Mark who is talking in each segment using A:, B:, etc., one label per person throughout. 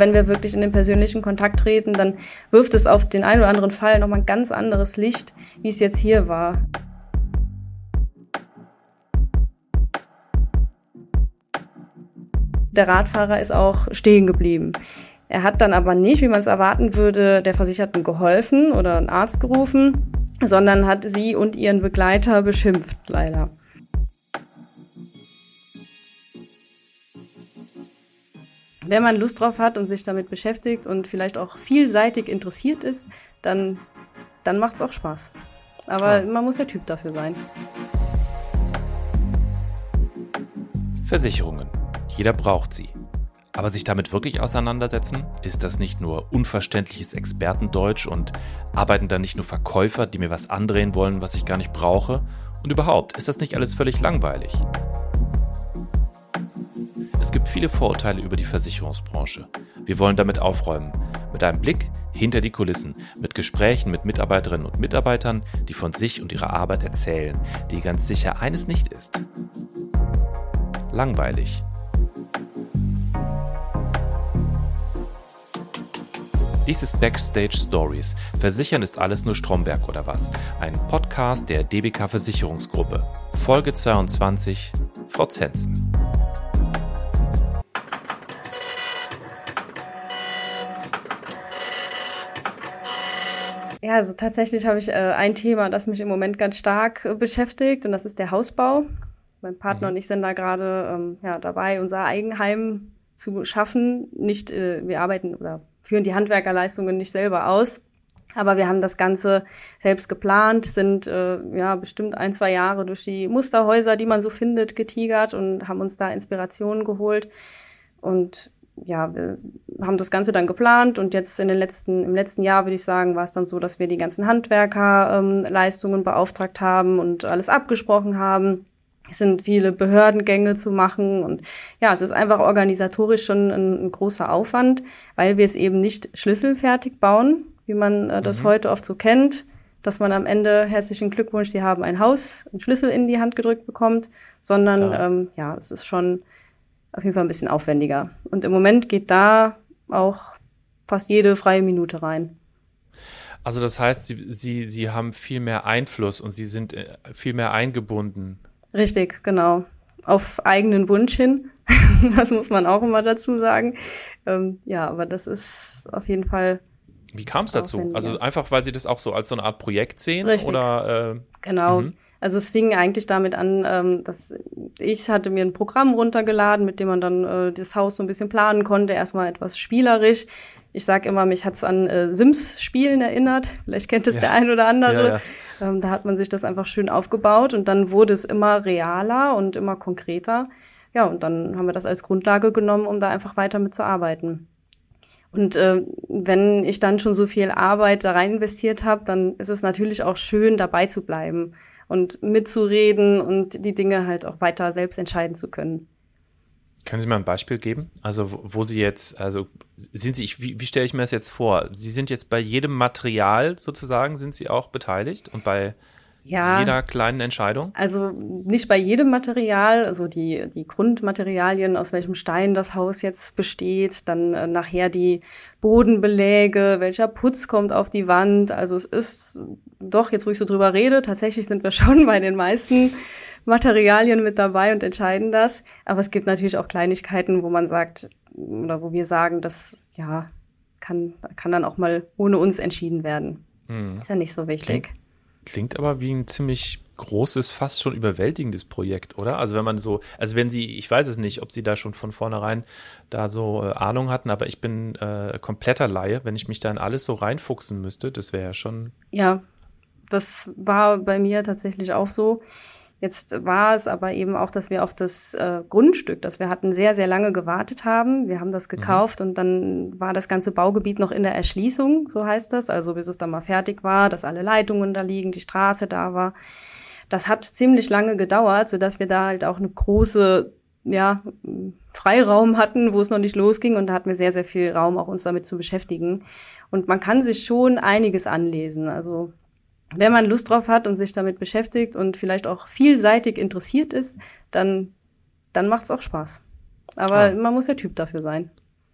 A: Wenn wir wirklich in den persönlichen Kontakt treten, dann wirft es auf den einen oder anderen Fall nochmal ein ganz anderes Licht, wie es jetzt hier war. Der Radfahrer ist auch stehen geblieben. Er hat dann aber nicht, wie man es erwarten würde, der Versicherten geholfen oder einen Arzt gerufen, sondern hat sie und ihren Begleiter beschimpft, leider. Wenn man Lust drauf hat und sich damit beschäftigt und vielleicht auch vielseitig interessiert ist, dann, dann macht es auch Spaß. Aber ja. man muss der Typ dafür sein.
B: Versicherungen. Jeder braucht sie. Aber sich damit wirklich auseinandersetzen? Ist das nicht nur unverständliches Expertendeutsch und arbeiten da nicht nur Verkäufer, die mir was andrehen wollen, was ich gar nicht brauche? Und überhaupt, ist das nicht alles völlig langweilig? Es gibt viele Vorurteile über die Versicherungsbranche. Wir wollen damit aufräumen. Mit einem Blick hinter die Kulissen, mit Gesprächen mit Mitarbeiterinnen und Mitarbeitern, die von sich und ihrer Arbeit erzählen, die ganz sicher eines nicht ist. Langweilig. Dies ist Backstage Stories. Versichern ist alles nur Stromberg oder was? Ein Podcast der DBK Versicherungsgruppe. Folge 22. Frau Zenzen.
A: Ja, also tatsächlich habe ich äh, ein Thema, das mich im Moment ganz stark äh, beschäftigt und das ist der Hausbau. Mein Partner mhm. und ich sind da gerade ähm, ja, dabei, unser Eigenheim zu schaffen. Nicht, äh, wir arbeiten oder führen die Handwerkerleistungen nicht selber aus. Aber wir haben das Ganze selbst geplant, sind äh, ja bestimmt ein, zwei Jahre durch die Musterhäuser, die man so findet, getigert und haben uns da Inspirationen geholt. Und ja, wir haben das Ganze dann geplant und jetzt in den letzten, im letzten Jahr würde ich sagen, war es dann so, dass wir die ganzen Handwerkerleistungen ähm, beauftragt haben und alles abgesprochen haben. Es sind viele Behördengänge zu machen und ja, es ist einfach organisatorisch schon ein, ein großer Aufwand, weil wir es eben nicht schlüsselfertig bauen, wie man äh, das mhm. heute oft so kennt, dass man am Ende herzlichen Glückwunsch, Sie haben ein Haus, einen Schlüssel in die Hand gedrückt bekommt, sondern ähm, ja, es ist schon auf jeden Fall ein bisschen aufwendiger. Und im Moment geht da auch fast jede freie Minute rein.
B: Also das heißt, Sie, Sie, Sie haben viel mehr Einfluss und Sie sind äh, viel mehr eingebunden
A: Richtig, genau. Auf eigenen Wunsch hin. das muss man auch immer dazu sagen. Ähm, ja, aber das ist auf jeden Fall.
B: Wie kam es dazu? Also einfach, weil Sie das auch so als so eine Art Projekt sehen? Richtig. Oder,
A: äh, genau. Mhm. Also es fing eigentlich damit an, ähm, dass ich hatte mir ein Programm runtergeladen, mit dem man dann äh, das Haus so ein bisschen planen konnte. Erstmal etwas spielerisch. Ich sage immer, mich hat's an äh, Sims-Spielen erinnert. Vielleicht kennt es ja. der ein oder andere. Ja, ja. Ähm, da hat man sich das einfach schön aufgebaut und dann wurde es immer realer und immer konkreter. Ja, und dann haben wir das als Grundlage genommen, um da einfach weiter mitzuarbeiten. Und äh, wenn ich dann schon so viel Arbeit da rein investiert habe, dann ist es natürlich auch schön, dabei zu bleiben und mitzureden und die Dinge halt auch weiter selbst entscheiden zu können.
B: Können Sie mal ein Beispiel geben? Also, wo, wo Sie jetzt, also sind Sie, ich, wie, wie stelle ich mir das jetzt vor? Sie sind jetzt bei jedem Material sozusagen, sind Sie auch beteiligt und bei ja, jeder kleinen Entscheidung?
A: Also nicht bei jedem Material, also die, die Grundmaterialien, aus welchem Stein das Haus jetzt besteht, dann äh, nachher die Bodenbeläge, welcher Putz kommt auf die Wand. Also es ist doch, jetzt wo ich so drüber rede, tatsächlich sind wir schon bei den meisten Materialien mit dabei und entscheiden das. Aber es gibt natürlich auch Kleinigkeiten, wo man sagt, oder wo wir sagen, das ja kann, kann dann auch mal ohne uns entschieden werden. Mhm. Ist ja nicht so wichtig.
B: Klingt, klingt aber wie ein ziemlich großes, fast schon überwältigendes Projekt, oder? Also wenn man so, also wenn Sie, ich weiß es nicht, ob Sie da schon von vornherein da so äh, Ahnung hatten, aber ich bin äh, kompletter Laie, wenn ich mich da in alles so reinfuchsen müsste, das wäre ja schon.
A: Ja, das war bei mir tatsächlich auch so. Jetzt war es aber eben auch, dass wir auf das äh, Grundstück, das wir hatten, sehr, sehr lange gewartet haben. Wir haben das mhm. gekauft mhm. und dann war das ganze Baugebiet noch in der Erschließung, so heißt das. Also bis es dann mal fertig war, dass alle Leitungen da liegen, die Straße da war. Das hat ziemlich lange gedauert, so dass wir da halt auch eine große ja, Freiraum hatten, wo es noch nicht losging und da hatten wir sehr, sehr viel Raum, auch uns damit zu beschäftigen. Und man kann sich schon einiges anlesen. Also wenn man Lust drauf hat und sich damit beschäftigt und vielleicht auch vielseitig interessiert ist, dann, dann macht es auch Spaß. Aber ja. man muss der Typ dafür sein.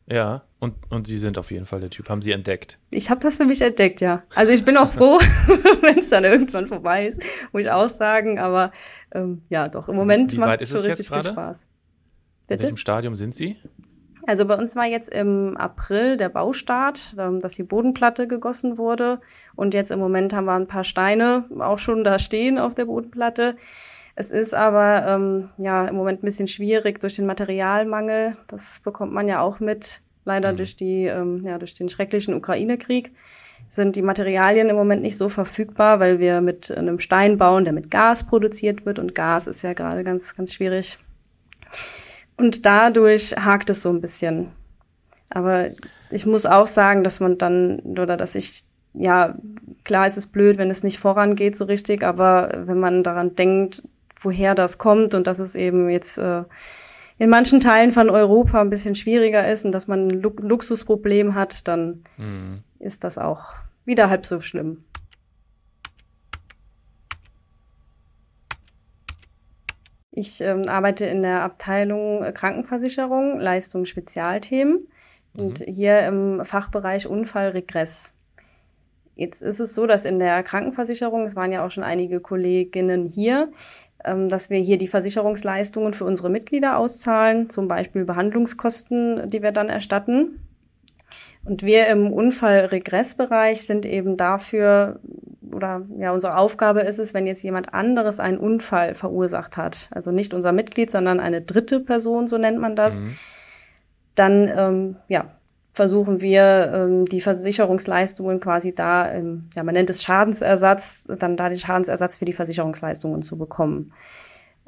B: Ja, und, und Sie sind auf jeden Fall der Typ. Haben Sie entdeckt?
A: Ich habe das für mich entdeckt, ja. Also ich bin auch froh, wenn es dann irgendwann vorbei ist, muss ich auch sagen. Aber ähm, ja, doch, im Moment
B: macht es schon richtig viel Spaß. Bitte? In welchem Stadium sind Sie?
A: Also bei uns war jetzt im April der Baustart, ähm, dass die Bodenplatte gegossen wurde. Und jetzt im Moment haben wir ein paar Steine auch schon da stehen auf der Bodenplatte. Es ist aber ähm, ja im Moment ein bisschen schwierig durch den Materialmangel. Das bekommt man ja auch mit, leider mhm. durch die ähm, ja durch den schrecklichen Ukraine-Krieg sind die Materialien im Moment nicht so verfügbar, weil wir mit einem Stein bauen, der mit Gas produziert wird und Gas ist ja gerade ganz ganz schwierig. Und dadurch hakt es so ein bisschen. Aber ich muss auch sagen, dass man dann oder dass ich ja, klar ist es blöd, wenn es nicht vorangeht so richtig, aber wenn man daran denkt, woher das kommt und dass es eben jetzt äh, in manchen Teilen von Europa ein bisschen schwieriger ist und dass man ein Lu Luxusproblem hat, dann mhm. ist das auch wieder halb so schlimm. Ich ähm, arbeite in der Abteilung Krankenversicherung, Leistung Spezialthemen mhm. und hier im Fachbereich Unfallregress. Jetzt ist es so, dass in der Krankenversicherung, es waren ja auch schon einige Kolleginnen hier, ähm, dass wir hier die Versicherungsleistungen für unsere Mitglieder auszahlen, zum Beispiel Behandlungskosten, die wir dann erstatten. Und wir im Unfallregressbereich sind eben dafür, oder ja, unsere Aufgabe ist es, wenn jetzt jemand anderes einen Unfall verursacht hat, also nicht unser Mitglied, sondern eine dritte Person, so nennt man das, mhm. dann ähm, ja, versuchen wir, ähm, die Versicherungsleistungen quasi da, ähm, ja, man nennt es Schadensersatz, dann da den Schadensersatz für die Versicherungsleistungen zu bekommen.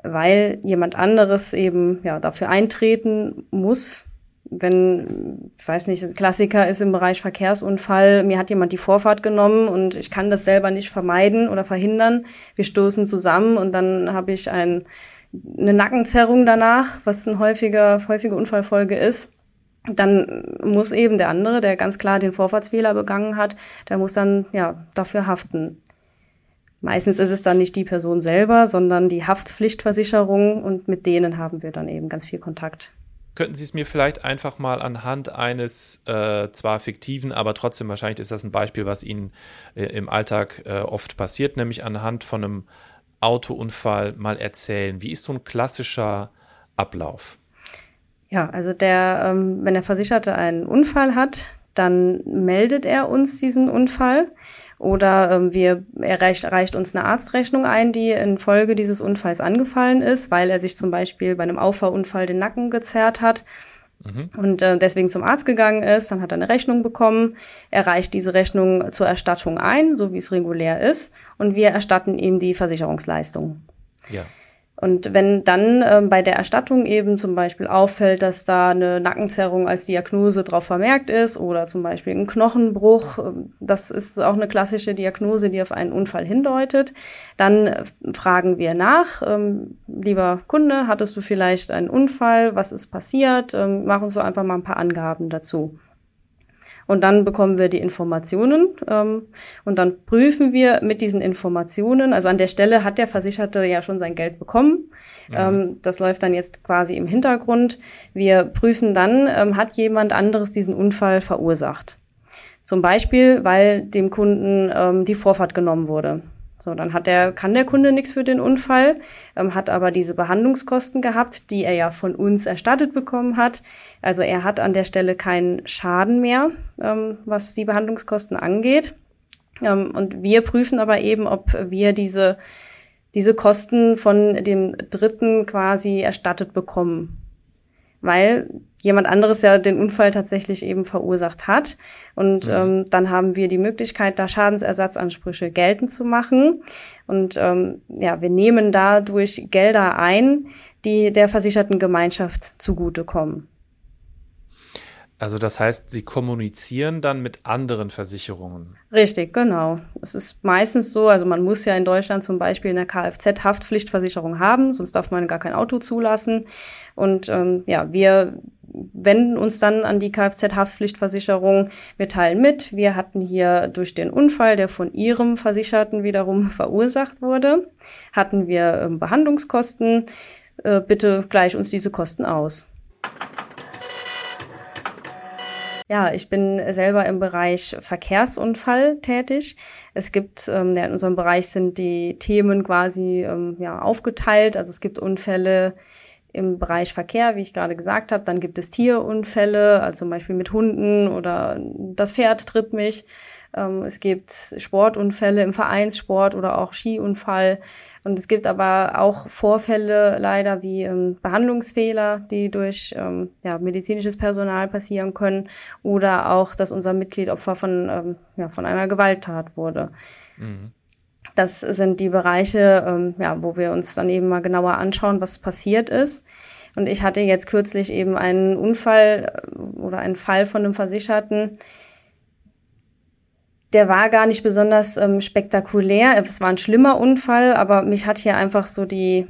A: Weil jemand anderes eben ja dafür eintreten muss, wenn, ich weiß nicht, Klassiker ist im Bereich Verkehrsunfall, mir hat jemand die Vorfahrt genommen und ich kann das selber nicht vermeiden oder verhindern. Wir stoßen zusammen und dann habe ich ein, eine Nackenzerrung danach, was eine häufige, häufige Unfallfolge ist dann muss eben der andere, der ganz klar den Vorfahrtsfehler begangen hat, der muss dann ja dafür haften. Meistens ist es dann nicht die Person selber, sondern die Haftpflichtversicherung und mit denen haben wir dann eben ganz viel Kontakt.
B: Könnten Sie es mir vielleicht einfach mal anhand eines äh, zwar fiktiven, aber trotzdem wahrscheinlich ist das ein Beispiel, was Ihnen äh, im Alltag äh, oft passiert, nämlich anhand von einem Autounfall mal erzählen. Wie ist so ein klassischer Ablauf?
A: Ja, also der, ähm, wenn der Versicherte einen Unfall hat, dann meldet er uns diesen Unfall oder ähm, wir, er reicht, reicht uns eine Arztrechnung ein, die infolge dieses Unfalls angefallen ist, weil er sich zum Beispiel bei einem Auffahrunfall den Nacken gezerrt hat mhm. und äh, deswegen zum Arzt gegangen ist. Dann hat er eine Rechnung bekommen. Er reicht diese Rechnung zur Erstattung ein, so wie es regulär ist, und wir erstatten ihm die Versicherungsleistung. Ja. Und wenn dann ähm, bei der Erstattung eben zum Beispiel auffällt, dass da eine Nackenzerrung als Diagnose drauf vermerkt ist oder zum Beispiel ein Knochenbruch, ähm, das ist auch eine klassische Diagnose, die auf einen Unfall hindeutet, dann äh, fragen wir nach, ähm, lieber Kunde, hattest du vielleicht einen Unfall, was ist passiert, ähm, mach uns so einfach mal ein paar Angaben dazu. Und dann bekommen wir die Informationen ähm, und dann prüfen wir mit diesen Informationen. Also an der Stelle hat der Versicherte ja schon sein Geld bekommen. Mhm. Ähm, das läuft dann jetzt quasi im Hintergrund. Wir prüfen dann, ähm, hat jemand anderes diesen Unfall verursacht. Zum Beispiel, weil dem Kunden ähm, die Vorfahrt genommen wurde. So, dann hat der, kann der Kunde nichts für den Unfall, ähm, hat aber diese Behandlungskosten gehabt, die er ja von uns erstattet bekommen hat. Also er hat an der Stelle keinen Schaden mehr, ähm, was die Behandlungskosten angeht. Ähm, und wir prüfen aber eben, ob wir diese, diese Kosten von dem Dritten quasi erstattet bekommen weil jemand anderes ja den Unfall tatsächlich eben verursacht hat. Und mhm. ähm, dann haben wir die Möglichkeit, da Schadensersatzansprüche geltend zu machen. Und ähm, ja, wir nehmen dadurch Gelder ein, die der versicherten Gemeinschaft zugutekommen.
B: Also das heißt, Sie kommunizieren dann mit anderen Versicherungen.
A: Richtig, genau. Es ist meistens so, also man muss ja in Deutschland zum Beispiel eine Kfz-Haftpflichtversicherung haben, sonst darf man gar kein Auto zulassen. Und ähm, ja, wir wenden uns dann an die Kfz-Haftpflichtversicherung. Wir teilen mit, wir hatten hier durch den Unfall, der von Ihrem Versicherten wiederum verursacht wurde, hatten wir ähm, Behandlungskosten. Äh, bitte gleich uns diese Kosten aus. Ja, ich bin selber im Bereich Verkehrsunfall tätig. Es gibt, ähm, ja, in unserem Bereich sind die Themen quasi ähm, ja, aufgeteilt. Also es gibt Unfälle im Bereich Verkehr, wie ich gerade gesagt habe. Dann gibt es Tierunfälle, also zum Beispiel mit Hunden oder das Pferd tritt mich. Ähm, es gibt Sportunfälle im Vereinssport oder auch Skiunfall. Und es gibt aber auch Vorfälle leider wie ähm, Behandlungsfehler, die durch ähm, ja, medizinisches Personal passieren können oder auch, dass unser Mitglied Opfer von, ähm, ja, von einer Gewalttat wurde. Mhm. Das sind die Bereiche, ähm, ja, wo wir uns dann eben mal genauer anschauen, was passiert ist. Und ich hatte jetzt kürzlich eben einen Unfall äh, oder einen Fall von einem Versicherten, der war gar nicht besonders ähm, spektakulär. Es war ein schlimmer Unfall, aber mich hat hier einfach so die,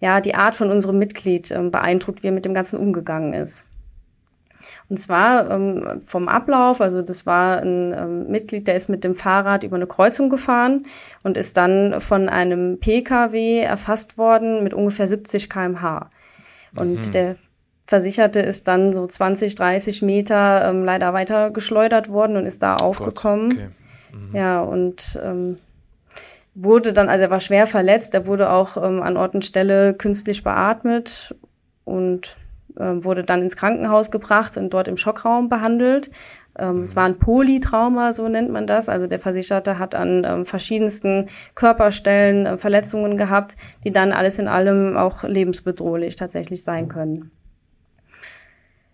A: ja, die Art von unserem Mitglied ähm, beeindruckt, wie er mit dem Ganzen umgegangen ist. Und zwar ähm, vom Ablauf, also das war ein ähm, Mitglied, der ist mit dem Fahrrad über eine Kreuzung gefahren und ist dann von einem Pkw erfasst worden mit ungefähr 70 kmh. Und mhm. der Versicherte ist dann so 20, 30 Meter ähm, leider weiter geschleudert worden und ist da aufgekommen. Okay. Mhm. Ja, und ähm, wurde dann, also er war schwer verletzt, er wurde auch ähm, an Ort und Stelle künstlich beatmet und ähm, wurde dann ins Krankenhaus gebracht und dort im Schockraum behandelt. Ähm, mhm. Es war ein Polytrauma, so nennt man das. Also der Versicherte hat an ähm, verschiedensten Körperstellen äh, Verletzungen gehabt, die dann alles in allem auch lebensbedrohlich tatsächlich sein können.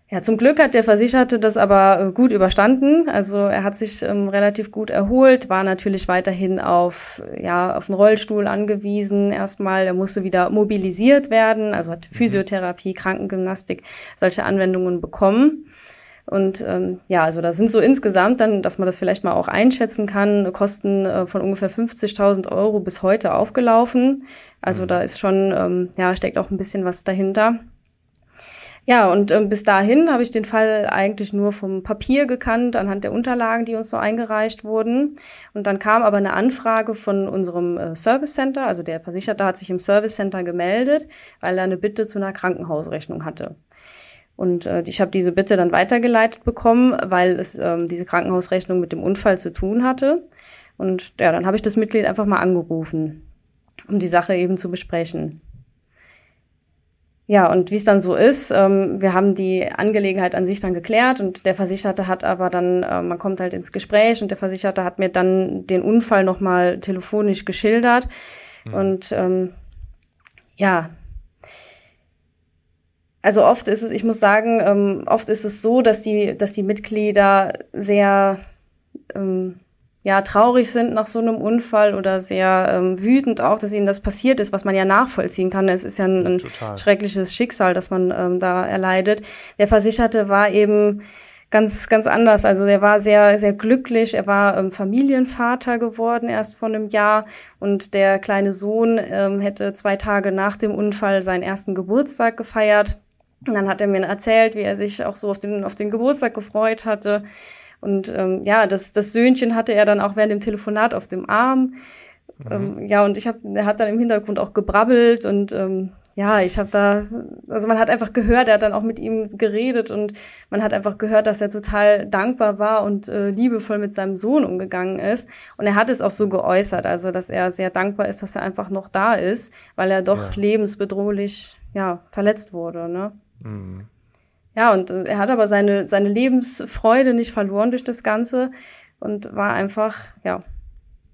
A: Ja, zum Glück hat der Versicherte das aber äh, gut überstanden. Also er hat sich ähm, relativ gut erholt, war natürlich weiterhin auf, ja, auf einen Rollstuhl angewiesen. Erstmal, er musste wieder mobilisiert werden, also hat mhm. Physiotherapie, Krankengymnastik, solche Anwendungen bekommen. Und ähm, ja, also da sind so insgesamt dann, dass man das vielleicht mal auch einschätzen kann, Kosten äh, von ungefähr 50.000 Euro bis heute aufgelaufen. Also mhm. da ist schon, ähm, ja, steckt auch ein bisschen was dahinter. Ja, und äh, bis dahin habe ich den Fall eigentlich nur vom Papier gekannt, anhand der Unterlagen, die uns so eingereicht wurden. Und dann kam aber eine Anfrage von unserem äh, Service Center, also der Versicherte hat sich im Service Center gemeldet, weil er eine Bitte zu einer Krankenhausrechnung hatte. Und äh, ich habe diese Bitte dann weitergeleitet bekommen, weil es ähm, diese Krankenhausrechnung mit dem Unfall zu tun hatte. Und ja, dann habe ich das Mitglied einfach mal angerufen, um die Sache eben zu besprechen. Ja, und wie es dann so ist, ähm, wir haben die Angelegenheit an sich dann geklärt und der Versicherte hat aber dann, äh, man kommt halt ins Gespräch und der Versicherte hat mir dann den Unfall nochmal telefonisch geschildert. Mhm. Und ähm, ja, also oft ist es, ich muss sagen, ähm, oft ist es so, dass die, dass die Mitglieder sehr ähm, ja traurig sind nach so einem Unfall oder sehr ähm, wütend auch, dass ihnen das passiert ist, was man ja nachvollziehen kann. Es ist ja ein, ein schreckliches Schicksal, das man ähm, da erleidet. Der Versicherte war eben ganz ganz anders. Also er war sehr sehr glücklich. Er war ähm, Familienvater geworden erst vor einem Jahr und der kleine Sohn ähm, hätte zwei Tage nach dem Unfall seinen ersten Geburtstag gefeiert. Und dann hat er mir erzählt, wie er sich auch so auf den auf den Geburtstag gefreut hatte und ähm, ja, das, das Söhnchen hatte er dann auch während dem Telefonat auf dem Arm. Mhm. Ähm, ja, und ich habe, er hat dann im Hintergrund auch gebrabbelt und ähm, ja, ich habe da, also man hat einfach gehört, er hat dann auch mit ihm geredet und man hat einfach gehört, dass er total dankbar war und äh, liebevoll mit seinem Sohn umgegangen ist. Und er hat es auch so geäußert, also dass er sehr dankbar ist, dass er einfach noch da ist, weil er doch ja. lebensbedrohlich ja verletzt wurde. Ne? Mhm. Ja, und äh, er hat aber seine, seine Lebensfreude nicht verloren durch das Ganze und war einfach, ja,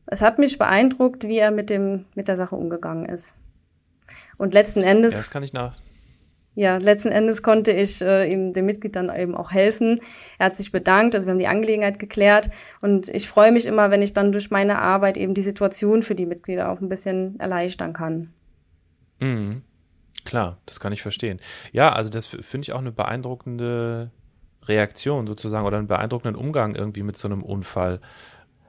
A: es hat mich beeindruckt, wie er mit dem, mit der Sache umgegangen ist. Und letzten Endes.
B: Ja, das kann ich nach.
A: Ja, letzten Endes konnte ich äh, ihm, dem Mitglied dann eben auch helfen. Er hat sich bedankt, also wir haben die Angelegenheit geklärt und ich freue mich immer, wenn ich dann durch meine Arbeit eben die Situation für die Mitglieder auch ein bisschen erleichtern kann.
B: Mhm. Klar, das kann ich verstehen. Ja, also das finde ich auch eine beeindruckende Reaktion sozusagen oder einen beeindruckenden Umgang irgendwie mit so einem Unfall.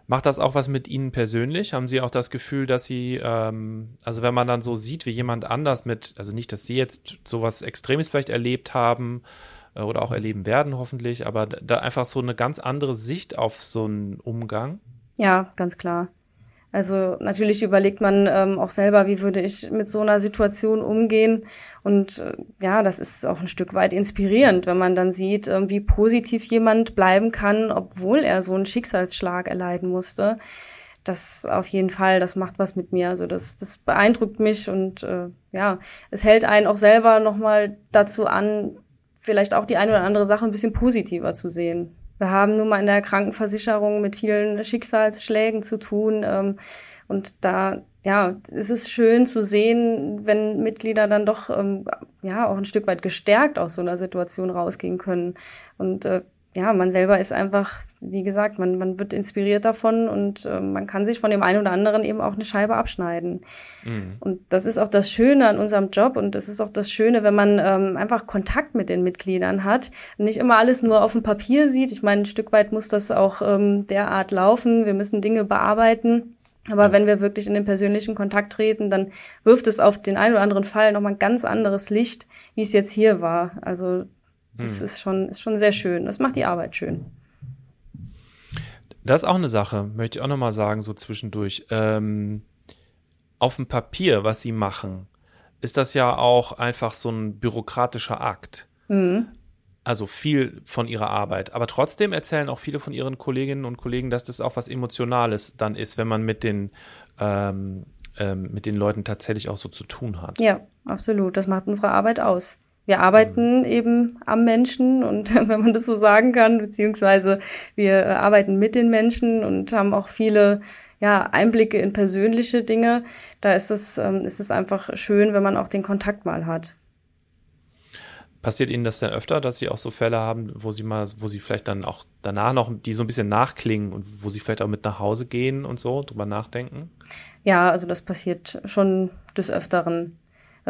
B: Macht das auch was mit Ihnen persönlich? Haben Sie auch das Gefühl, dass Sie, ähm, also wenn man dann so sieht, wie jemand anders mit, also nicht, dass Sie jetzt sowas Extremes vielleicht erlebt haben äh, oder auch erleben werden hoffentlich, aber da einfach so eine ganz andere Sicht auf so einen Umgang?
A: Ja, ganz klar. Also natürlich überlegt man ähm, auch selber, wie würde ich mit so einer Situation umgehen. Und äh, ja, das ist auch ein Stück weit inspirierend, wenn man dann sieht, äh, wie positiv jemand bleiben kann, obwohl er so einen Schicksalsschlag erleiden musste. Das auf jeden Fall, das macht was mit mir. Also das, das beeindruckt mich und äh, ja, es hält einen auch selber nochmal dazu an, vielleicht auch die eine oder andere Sache ein bisschen positiver zu sehen. Wir haben nun mal in der Krankenversicherung mit vielen Schicksalsschlägen zu tun. Ähm, und da, ja, es ist schön zu sehen, wenn Mitglieder dann doch, ähm, ja, auch ein Stück weit gestärkt aus so einer Situation rausgehen können. Und äh, ja, man selber ist einfach, wie gesagt, man, man wird inspiriert davon und äh, man kann sich von dem einen oder anderen eben auch eine Scheibe abschneiden. Mhm. Und das ist auch das Schöne an unserem Job und das ist auch das Schöne, wenn man ähm, einfach Kontakt mit den Mitgliedern hat und nicht immer alles nur auf dem Papier sieht. Ich meine, ein Stück weit muss das auch ähm, derart laufen. Wir müssen Dinge bearbeiten. Aber ja. wenn wir wirklich in den persönlichen Kontakt treten, dann wirft es auf den einen oder anderen Fall nochmal ein ganz anderes Licht, wie es jetzt hier war. Also das hm. ist, schon, ist schon sehr schön. Das macht die Arbeit schön.
B: Das ist auch eine Sache, möchte ich auch nochmal sagen, so zwischendurch. Ähm, auf dem Papier, was sie machen, ist das ja auch einfach so ein bürokratischer Akt. Mhm. Also viel von ihrer Arbeit. Aber trotzdem erzählen auch viele von ihren Kolleginnen und Kollegen, dass das auch was Emotionales dann ist, wenn man mit den, ähm, ähm, mit den Leuten tatsächlich auch so zu tun hat.
A: Ja, absolut. Das macht unsere Arbeit aus wir arbeiten eben am Menschen und wenn man das so sagen kann, beziehungsweise wir äh, arbeiten mit den Menschen und haben auch viele ja, Einblicke in persönliche Dinge. Da ist es, ähm, ist es einfach schön, wenn man auch den Kontakt mal hat.
B: Passiert Ihnen das denn öfter, dass Sie auch so Fälle haben, wo Sie mal, wo Sie vielleicht dann auch danach noch, die so ein bisschen nachklingen und wo Sie vielleicht auch mit nach Hause gehen und so, drüber nachdenken?
A: Ja, also das passiert schon des Öfteren.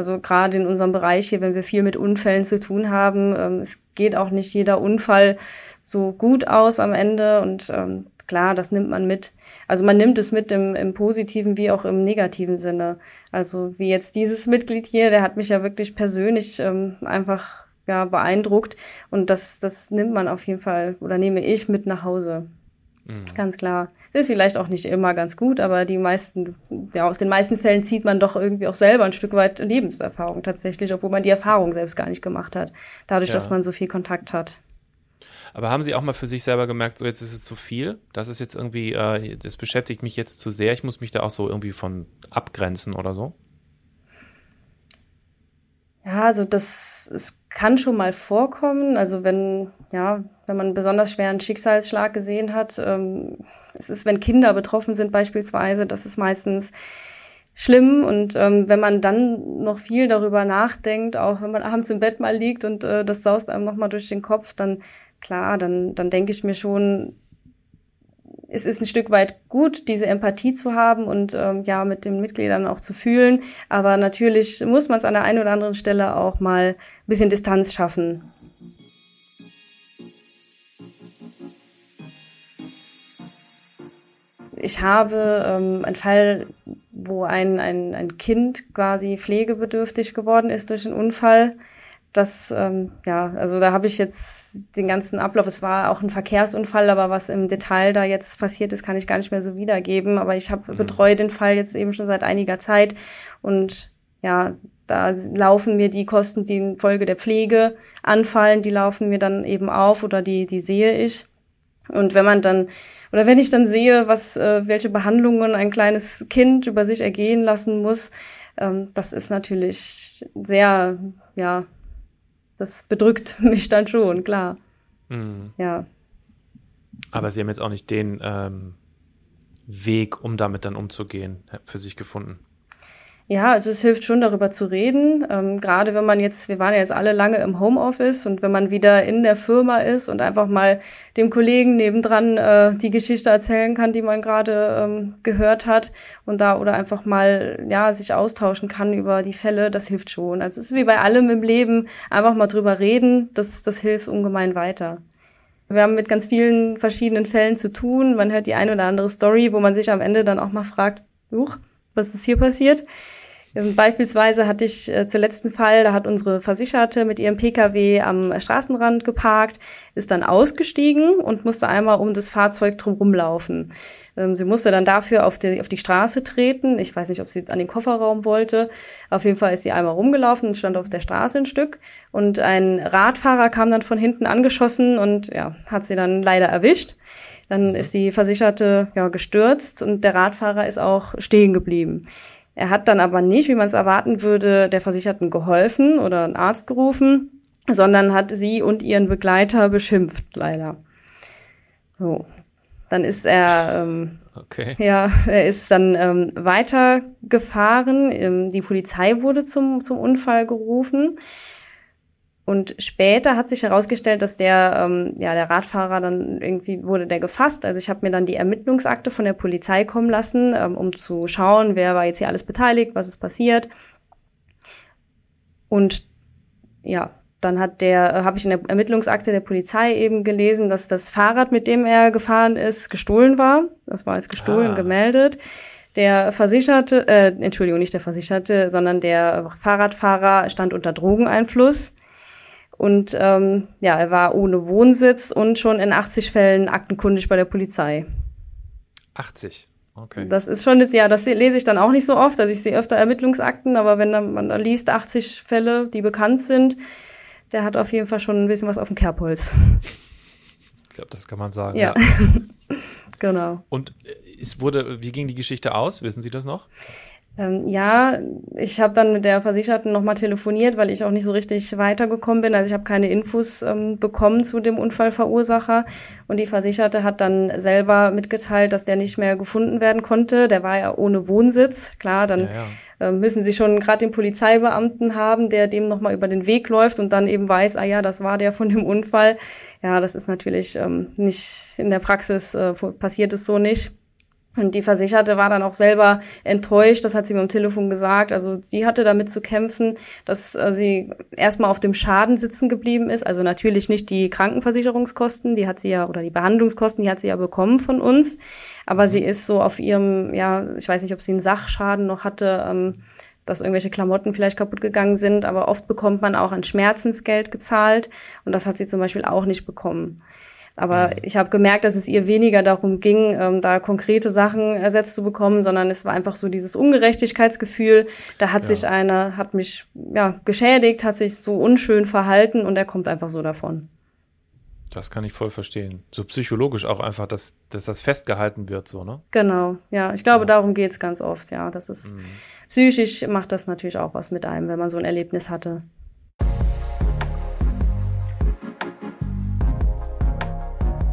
A: Also gerade in unserem Bereich hier, wenn wir viel mit Unfällen zu tun haben, ähm, es geht auch nicht jeder Unfall so gut aus am Ende und ähm, klar, das nimmt man mit. Also man nimmt es mit im, im positiven wie auch im negativen Sinne. Also wie jetzt dieses Mitglied hier, der hat mich ja wirklich persönlich ähm, einfach ja beeindruckt und das das nimmt man auf jeden Fall oder nehme ich mit nach Hause. Mhm. Ganz klar. Das ist vielleicht auch nicht immer ganz gut, aber die meisten, ja, aus den meisten Fällen zieht man doch irgendwie auch selber ein Stück weit Lebenserfahrung tatsächlich, obwohl man die Erfahrung selbst gar nicht gemacht hat, dadurch, ja. dass man so viel Kontakt hat.
B: Aber haben Sie auch mal für sich selber gemerkt, so jetzt ist es zu viel? Das ist jetzt irgendwie, äh, das beschäftigt mich jetzt zu sehr, ich muss mich da auch so irgendwie von abgrenzen oder so?
A: Ja, also das, es kann schon mal vorkommen. Also wenn, ja, wenn man einen besonders schweren Schicksalsschlag gesehen hat, ähm, es ist, wenn Kinder betroffen sind beispielsweise, das ist meistens schlimm und ähm, wenn man dann noch viel darüber nachdenkt, auch wenn man abends im Bett mal liegt und äh, das saust einem nochmal durch den Kopf, dann klar, dann, dann denke ich mir schon, es ist ein Stück weit gut, diese Empathie zu haben und ähm, ja, mit den Mitgliedern auch zu fühlen. Aber natürlich muss man es an der einen oder anderen Stelle auch mal ein bisschen Distanz schaffen. Ich habe ähm, einen Fall, wo ein, ein, ein Kind quasi pflegebedürftig geworden ist durch einen Unfall das, ähm, ja, also da habe ich jetzt den ganzen Ablauf, es war auch ein Verkehrsunfall, aber was im Detail da jetzt passiert ist, kann ich gar nicht mehr so wiedergeben. Aber ich habe mhm. betreue den Fall jetzt eben schon seit einiger Zeit und ja, da laufen mir die Kosten, die in Folge der Pflege anfallen, die laufen mir dann eben auf oder die, die sehe ich. Und wenn man dann, oder wenn ich dann sehe, was, äh, welche Behandlungen ein kleines Kind über sich ergehen lassen muss, ähm, das ist natürlich sehr, ja, das bedrückt mich dann schon, klar. Mhm. Ja.
B: Aber Sie haben jetzt auch nicht den ähm, Weg, um damit dann umzugehen, für sich gefunden.
A: Ja, also es hilft schon darüber zu reden. Ähm, gerade wenn man jetzt, wir waren ja jetzt alle lange im Homeoffice und wenn man wieder in der Firma ist und einfach mal dem Kollegen nebendran äh, die Geschichte erzählen kann, die man gerade ähm, gehört hat und da oder einfach mal ja sich austauschen kann über die Fälle, das hilft schon. Also es ist wie bei allem im Leben, einfach mal drüber reden, das, das hilft ungemein weiter. Wir haben mit ganz vielen verschiedenen Fällen zu tun. Man hört die eine oder andere Story, wo man sich am Ende dann auch mal fragt, Huch, was ist hier passiert? Ähm, beispielsweise hatte ich äh, zuletzt einen Fall, da hat unsere Versicherte mit ihrem Pkw am Straßenrand geparkt, ist dann ausgestiegen und musste einmal um das Fahrzeug drumherum laufen. Ähm, sie musste dann dafür auf die, auf die Straße treten. Ich weiß nicht, ob sie an den Kofferraum wollte. Auf jeden Fall ist sie einmal rumgelaufen und stand auf der Straße ein Stück. Und ein Radfahrer kam dann von hinten angeschossen und ja, hat sie dann leider erwischt. Dann ist die Versicherte ja, gestürzt und der Radfahrer ist auch stehen geblieben. Er hat dann aber nicht, wie man es erwarten würde, der Versicherten geholfen oder einen Arzt gerufen, sondern hat sie und ihren Begleiter beschimpft, leider. So. Dann ist er, ähm, okay. ja, er ist dann ähm, weitergefahren. Ähm, die Polizei wurde zum, zum Unfall gerufen. Und später hat sich herausgestellt, dass der, ähm, ja, der Radfahrer dann irgendwie wurde der gefasst. Also ich habe mir dann die Ermittlungsakte von der Polizei kommen lassen, ähm, um zu schauen, wer war jetzt hier alles beteiligt, was ist passiert. Und ja, dann hat der, äh, habe ich in der Ermittlungsakte der Polizei eben gelesen, dass das Fahrrad, mit dem er gefahren ist, gestohlen war. Das war als gestohlen ah. gemeldet. Der Versicherte, äh, Entschuldigung, nicht der Versicherte, sondern der Fahrradfahrer stand unter Drogeneinfluss. Und ähm, ja, er war ohne Wohnsitz und schon in 80 Fällen aktenkundig bei der Polizei.
B: 80? Okay.
A: Das ist schon jetzt, ja, das lese ich dann auch nicht so oft. Also ich sehe öfter Ermittlungsakten, aber wenn man da liest 80 Fälle, die bekannt sind, der hat auf jeden Fall schon ein bisschen was auf dem Kerbholz.
B: Ich glaube, das kann man sagen.
A: Ja. ja. genau.
B: Und äh, es wurde, wie ging die Geschichte aus? Wissen Sie das noch?
A: Ähm, ja, ich habe dann mit der Versicherten nochmal telefoniert, weil ich auch nicht so richtig weitergekommen bin. Also ich habe keine Infos ähm, bekommen zu dem Unfallverursacher. Und die Versicherte hat dann selber mitgeteilt, dass der nicht mehr gefunden werden konnte. Der war ja ohne Wohnsitz. Klar, dann ja, ja. Äh, müssen sie schon gerade den Polizeibeamten haben, der dem nochmal über den Weg läuft und dann eben weiß, ah ja, das war der von dem Unfall. Ja, das ist natürlich ähm, nicht in der Praxis, äh, passiert es so nicht. Und die Versicherte war dann auch selber enttäuscht, das hat sie mir am Telefon gesagt. Also sie hatte damit zu kämpfen, dass äh, sie erstmal auf dem Schaden sitzen geblieben ist. Also natürlich nicht die Krankenversicherungskosten, die hat sie ja, oder die Behandlungskosten, die hat sie ja bekommen von uns. Aber sie ist so auf ihrem, ja, ich weiß nicht, ob sie einen Sachschaden noch hatte, ähm, dass irgendwelche Klamotten vielleicht kaputt gegangen sind. Aber oft bekommt man auch ein Schmerzensgeld gezahlt. Und das hat sie zum Beispiel auch nicht bekommen. Aber mhm. ich habe gemerkt, dass es ihr weniger darum ging, ähm, da konkrete Sachen ersetzt zu bekommen, sondern es war einfach so dieses Ungerechtigkeitsgefühl. Da hat ja. sich einer, hat mich ja geschädigt, hat sich so unschön verhalten und er kommt einfach so davon.
B: Das kann ich voll verstehen. So psychologisch auch einfach, dass, dass das festgehalten wird, so, ne?
A: Genau, ja. Ich glaube, ja. darum geht's ganz oft, ja. Das ist mhm. psychisch macht das natürlich auch was mit einem, wenn man so ein Erlebnis hatte.